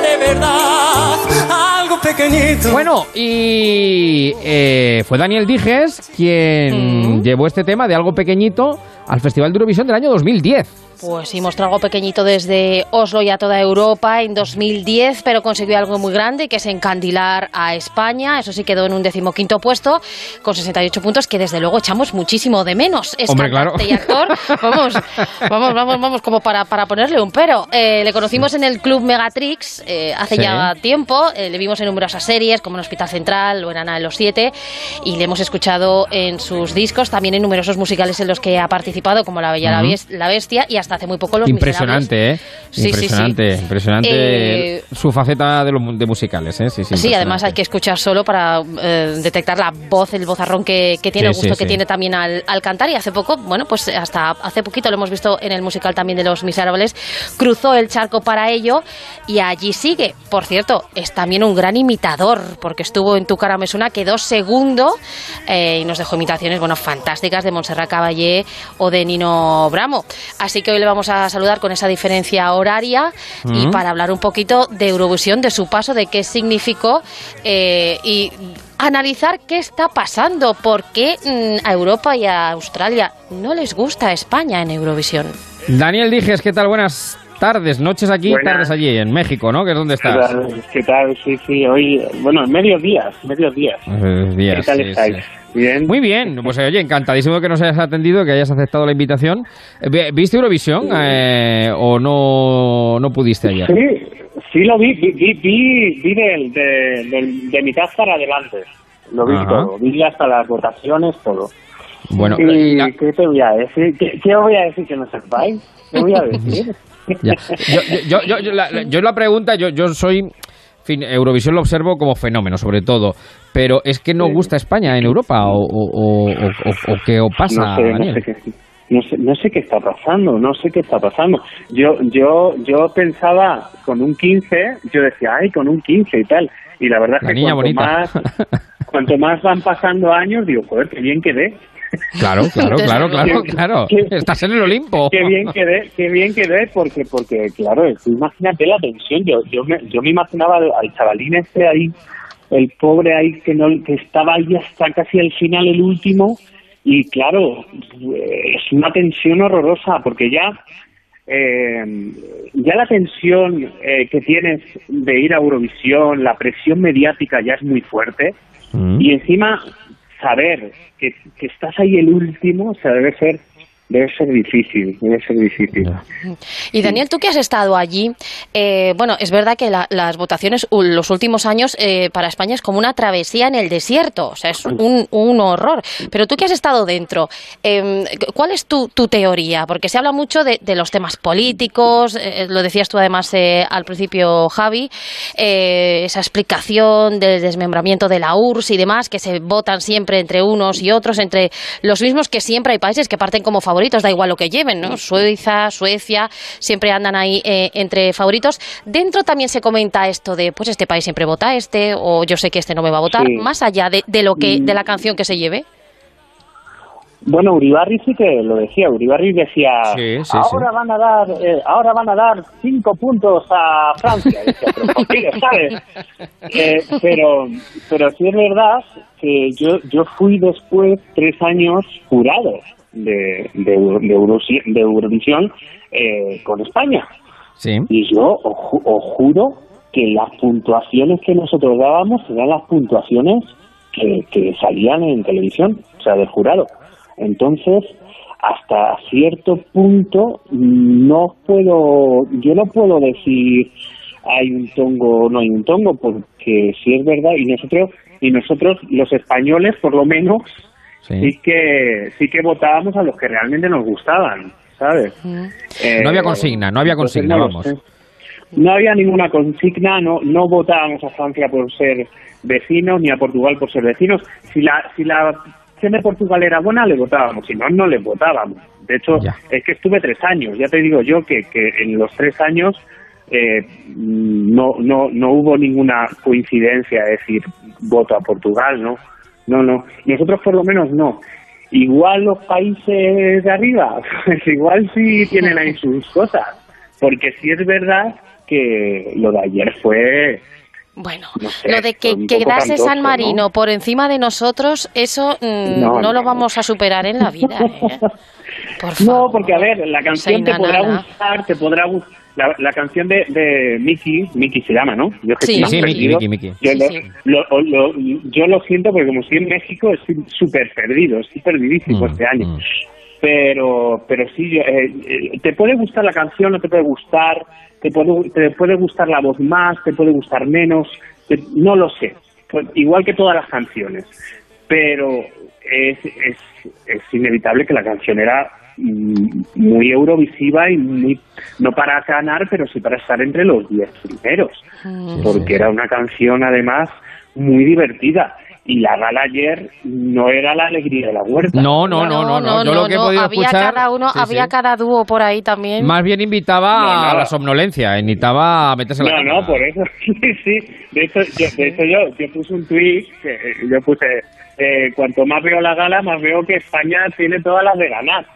de verdad algo pequeñito. Bueno, y eh, fue Daniel Dijes quien Mm. llevó este tema de algo pequeñito al Festival de Eurovisión del año 2010. Pues sí, mostró algo pequeñito desde Oslo y a toda Europa en 2010, pero consiguió algo muy grande, que es encandilar a España. Eso sí quedó en un decimoquinto puesto, con 68 puntos, que desde luego echamos muchísimo de menos. Es Hombre, claro. y actor. Vamos, vamos, vamos, vamos, como para, para ponerle un pero. Eh, le conocimos en el Club Megatrix eh, hace Sí. ya tiempo. Eh, le vimos en numerosas series, como en Hospital Central o en Ana de los Siete. Y le hemos escuchado en sus discos, también en numerosos musicales en los que ha participado, como La Bella Ujú. Bes- la Bestia, y hasta hace muy poco Los Impresionante, ¿eh? Sí, impresionante, sí. impresionante Eh, su faceta de, los de musicales, ¿eh? Sí, sí, Sí, además hay que escuchar solo para eh, detectar la voz, el vozarrón que, que tiene, el gusto que tiene también al, al cantar. Y hace poco, bueno, pues hasta hace poquito lo hemos visto en el musical también de Los Miserables, cruzó el charco para ello y allí sigue. Por cierto, es también un gran imitador, porque estuvo en Tu cara me suena, quedó segundo eh, y nos dejó imitaciones, bueno, fantásticas de Montserrat Caballé o de Nino Bramo. Así que hoy le vamos a saludar con esa diferencia horaria y Mm. para hablar un poquito de Eurovisión, de su paso, de qué significó eh, y analizar qué está pasando, por qué mm, a Europa y a Australia no les gusta España en Eurovisión. Daniel Dijes, ¿qué tal? Buenas tardes, noches aquí, Buenas. tardes allí, en México, ¿no? Que es donde ¿Qué estás. tal? ¿Qué tal? Sí, sí, hoy, bueno, días. Eh, días, ¿Qué tal sí, estáis? sí. Bien. Muy bien, pues oye, encantadísimo que nos hayas atendido, que hayas aceptado la invitación. Eh, vi- ¿Viste Eurovisión eh, o no, no pudiste ayer? Sí, sí lo vi, vi, vi, vi, vi del- de, del- de mitad para adelante. Lo vi Ajá. todo, vi hasta las votaciones, todo. Bueno, ¿Y la- qué te voy a decir? ¿Qué, qué os voy a decir que no sepáis? ¿Qué voy a decir? ya. yo, yo, yo, yo- la, yo la pregunta, yo, yo soy... fin, Eurovisión lo observo como fenómeno, sobre todo. Pero es que no gusta España en Europa o, o, o, o- o qué o pasa, no sé, no sé qué no sé, no sé qué está pasando, no sé qué está pasando. Yo yo yo pensaba con un 15, yo decía, ay, con un 15 y tal. Y la verdad es que niña cuanto bonita. más cuanto más van pasando años, digo, joder, qué bien quedé. Claro, claro, claro, claro, claro. qué- Estás en el Olimpo. Qué bien quedé, qué bien quedé, porque, porque claro, imagínate la tensión. Yo, yo, me, yo me imaginaba al, al chavalín este ahí, el pobre ahí que no, que estaba ahí hasta casi el final, el último, y claro, es una tensión horrorosa, porque ya, eh, ya la tensión eh, que tienes de ir a Eurovisión, la presión mediática ya es muy fuerte, Mm. y encima saber que, que estás ahí el último, o sea, debe ser, debe ser difícil, debe ser difícil. Y Daniel, tú que has estado allí, eh, bueno, es verdad que la- las votaciones los últimos años eh, para España es como una travesía en el desierto, o sea, es un, un horror. Pero tú que has estado dentro, eh, ¿cuál es tu, tu teoría? Porque se habla mucho de, de los temas políticos, eh, lo decías tú además eh, al principio, Javi, eh, esa explicación del desmembramiento de la URSS y demás, que se votan siempre entre unos y otros, entre los mismos que siempre hay países que parten como favoritos, da igual lo que lleven, ¿no? Suiza, Suecia, siempre andan ahí eh, entre favoritos. Dentro también se comenta esto de, pues este país siempre vota a este, o yo sé que este no me va a votar, Sí. más allá de, de lo que, Mm. de la canción que se lleve. Bueno, Uribarri sí que lo decía. Uribarri decía, Sí, sí, ahora van a dar, eh, ahora van a dar cinco puntos a Francia. Decía, pero ¿por qué? ¿sabes? Eh, pero, pero sí es verdad que yo, yo fui después tres años jurado de, de, Euro- de, Eurosi- de Eurovisión eh, con España. Sí. Y yo os, ju- os juro que las puntuaciones que nosotros dábamos eran las puntuaciones que, que salían en televisión, o sea, del jurado. Entonces, hasta cierto punto, no puedo, yo no puedo decir hay un tongo o no hay un tongo, porque si es verdad, y nosotros, y nosotros los españoles, por lo menos, Sí. sí que, sí que votábamos a los que realmente nos gustaban, ¿sabes? Eh, No había consigna, no había consigna, no vamos. No había ninguna consigna, no, no votábamos a Francia por ser vecinos ni a Portugal por ser vecinos. Si la, si la opción de Portugal era buena, le votábamos, si no, no le votábamos. De hecho, Ya. es que estuve tres años, ya te digo yo que, que en los tres años eh, no, no, no hubo ninguna coincidencia, es decir, voto a Portugal, ¿no? No, no. Nosotros por lo menos no. Igual los países de arriba, pues igual sí tienen ahí sus cosas. Porque si es verdad que lo de ayer fue Bueno, No sé, lo de que quedase cantoso, San Marino ¿no? por encima de nosotros, eso mm, no, No, lo no. vamos a superar en la vida. ¿eh? Por No, favor. porque a ver, la canción te podrá Nana. gustar, te podrá gustar. La, la canción de, de Miki, Miki se llama, ¿no? Yo que Sí. Sí, perdido. Miki, Miki. Yo, Sí, lo, sí. lo- lo- yo lo siento porque como estoy en México estoy súper perdido, estoy perdidísimo Mm, este año. mm. Pero, pero sí, yo, eh, eh, te puede gustar la canción, no te puede gustar, te puede, te puede gustar la voz más, te puede gustar menos, te- no lo sé. Pues, igual que todas las canciones. Pero es, es, es inevitable que la canción era muy eurovisiva y muy no para ganar, pero sí para estar entre los diez primeros, Mm. porque era una canción además muy divertida y la gala ayer no era la alegría de la huerta. No, no, no, no, no. Yo lo que he podido había escuchar. cada uno, sí, había sí. cada dúo por ahí también. Más bien invitaba No, a no. la somnolencia, invitaba a meterse en la No, cama. no, por eso, sí, sí. De hecho, yo, de hecho yo, yo puse un tuit, que eh, yo puse, eh, cuanto más veo la gala, más veo que España tiene todas las de ganar.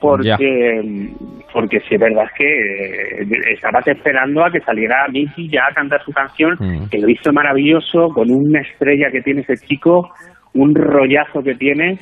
Porque, porque sí es verdad que eh, estabas esperando a que saliera Miki ya a cantar su canción, Mm. que lo hizo maravilloso, con una estrella que tiene ese chico, un rollazo que tiene,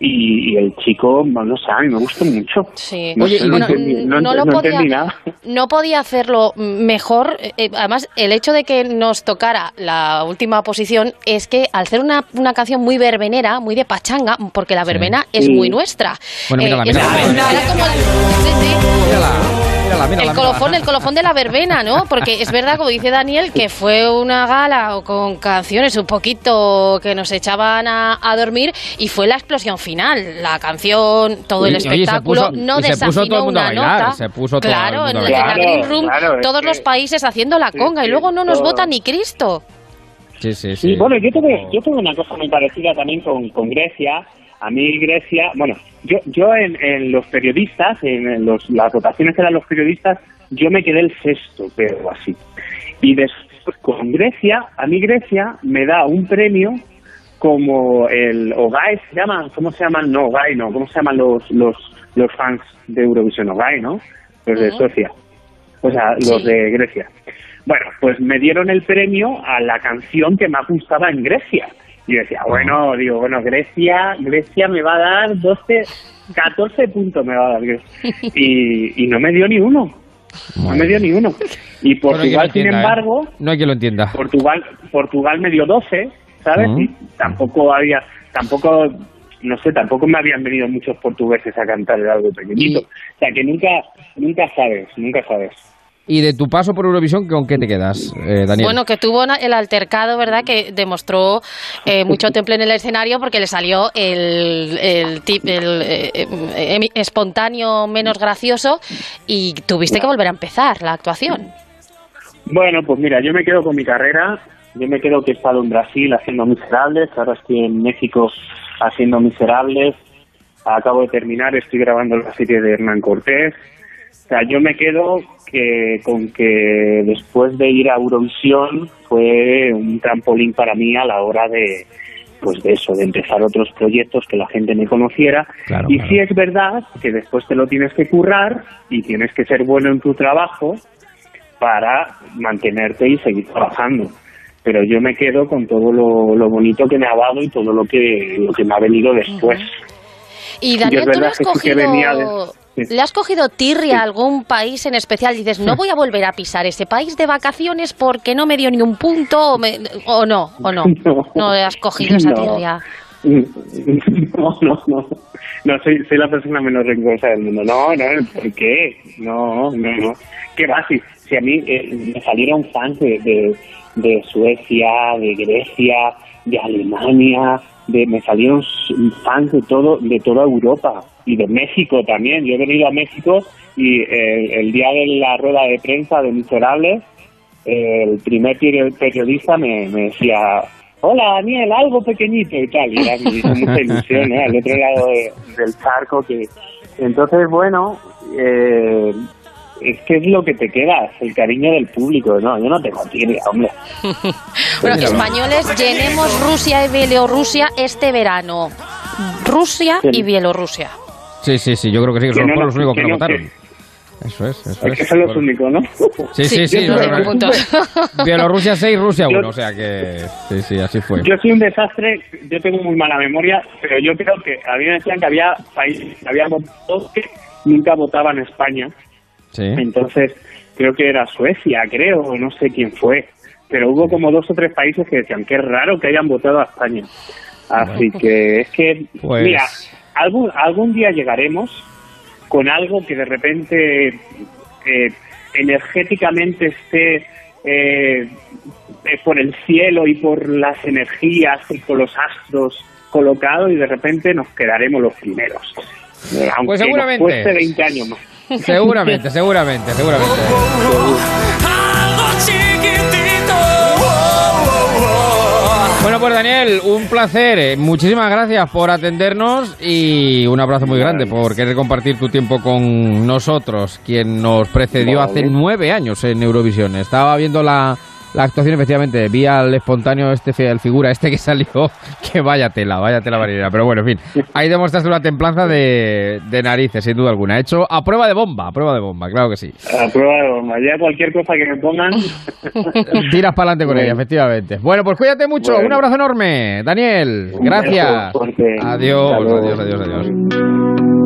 y, y el chico, no sé, a mí me gusta mucho. Sí. No Oye, sé, y no, entendí, no, no lo no podía- entendí nada. No podía hacerlo mejor. eh, además, el hecho de que nos tocara la última posición es que al ser una, una canción muy verbenera, muy de pachanga, porque la verbena es Sí. muy nuestra. Bueno, mírala, mírala, mírala. sí, sí. Mírala, mírala, mírala, El colofón, mírala. el colofón de la verbena, ¿no? Porque es verdad, como dice Daniel, que fue una gala con canciones un poquito que nos echaban a, a dormir y fue la explosión final. La canción, todo el Y- oye, se espectáculo, puso- no y se puso desafinó todo el mundo a una bailar, nota. se puso todo el claro, mundo en, a en la bailar. Green Room, Claro, todos que- los países haciendo la Sí, conga y sí, luego no nos todo. vota ni Cristo. Sí, sí, sí. Sí, bueno, yo tuve, yo tuve una cosa muy parecida también con, con Grecia. A mí Grecia, bueno, yo, yo en, en los periodistas, en los, las votaciones que eran los periodistas, yo me quedé el sexto, pero así. Y después con Grecia, a mí Grecia me da un premio como el OGAE, se llama, ¿cómo se llaman? No, OGAE no, ¿cómo se llaman los, los, los fans de Eurovisión OGAE, no? Los de. Suecia, o sea, los de Grecia. Bueno, pues me dieron el premio a la canción que más gustaba en Grecia. Y yo decía, bueno, digo, bueno, Grecia, Grecia me va a dar 12, 14 puntos me va a dar Grecia. Y, y no me dio ni uno. No me dio ni uno. Y Bueno, Portugal, sin entienda, ¿eh? embargo, No hay que lo entienda. Portugal, Portugal me dio 12, ¿sabes? Y tampoco había, tampoco, no sé, tampoco me habían venido muchos portugueses a cantar el algo pequeñito. Y- O sea que nunca, nunca sabes, nunca sabes. Y de tu paso por Eurovisión, ¿con qué te quedas, eh, Daniel? Bueno, que tuvo el altercado, ¿verdad? Que demostró eh, mucho temple en el escenario porque le salió el, el, tip- el, eh, emi- espontáneo menos gracioso y tuviste que volver a empezar la actuación. Bueno, pues mira, yo me quedo con mi carrera. Yo me quedo que he estado en Brasil haciendo miserables, ahora estoy en México haciendo miserables. Acabo de terminar, estoy grabando la serie de Hernán Cortés. O sea, yo me quedo que con que después de ir a Eurovisión fue un trampolín para mí a la hora de pues de eso, de empezar otros proyectos que la gente me conociera. Claro, y claro. sí es verdad que después te lo tienes que currar y tienes que ser bueno en tu trabajo para mantenerte y seguir trabajando. Pero yo me quedo con todo lo, lo bonito que me ha dado y todo lo que, lo que me ha venido después. Y Y Daniel, es ¿tú verdad has, que sí que cogido, venía de-. ¿Le has cogido tirria Sí. a algún país en especial? Dices, no voy a volver a pisar ese país de vacaciones porque no me dio ni un punto o, me- o no, o no. No le has cogido esa No. tirria. No, no, no. No, soy, soy la persona menos rencorosa del mundo. No, no, ¿por qué? No, no, no. ¿Qué va? Si, si a mí eh, me salieron fans de, de, de Suecia, de Grecia, de Alemania, de, me salieron fans de todo, de toda Europa y de México también. Yo he venido a México y eh, el día de la rueda de prensa de Miserables, el primer peri- periodista me, me decía, hola Daniel, algo pequeñito y tal, y era, mucha ilusión, ¿eh? al otro lado de- del charco que... Entonces, bueno, eh, es que es lo que te queda, el cariño del público, no, yo no tengo tirria, hombre. Bueno, españoles, llenemos Rusia y Bielorrusia este verano. Rusia y. Bielorrusia. Sí, sí, sí, yo creo que sí, que Que son no los únicos que no no- votaron. Eso es, eso Es es. que son los únicos, ¿no? Sí, sí, sí. Bielorrusia 6, Rusia Yo- 1. O sea que. Sí, sí, así fue. Yo soy un desastre, yo tengo muy mala memoria, pero yo creo que a mí me decían que había países que habían votado que nunca votaban España. Sí. Entonces, creo que era Suecia, creo, o no sé quién fue. Pero hubo como dos o tres países que decían que es raro que hayan votado a España. Así que es que, Pues- mira, algún, algún día llegaremos con algo que de repente eh, energéticamente esté eh, eh, por el cielo y por las energías y por los astros colocado y de repente nos quedaremos los primeros. Eh, Aunque Pues seguramente. nos cueste 20 años más. Seguramente, seguramente, seguramente. Bueno, pues Daniel, un placer. eh, Muchísimas gracias por atendernos y un abrazo muy grande por querer compartir tu tiempo con nosotros, quien nos precedió hace nueve años en Eurovisión. Estaba viendo la, la actuación, efectivamente, vi al espontáneo, este el figura este que salió, que vaya tela, vaya tela marinera. Pero bueno, en fin, ahí demostraste una templanza de, de narices, sin duda alguna. Hecho a prueba de bomba, a prueba de bomba, claro que sí. A prueba de broma. Ya cualquier cosa que me pongan. Tiras para adelante con Bueno. ella, efectivamente. Bueno, pues cuídate mucho. Bueno. Un abrazo enorme, Daniel. Gracias. Adiós, adiós, adiós, adiós.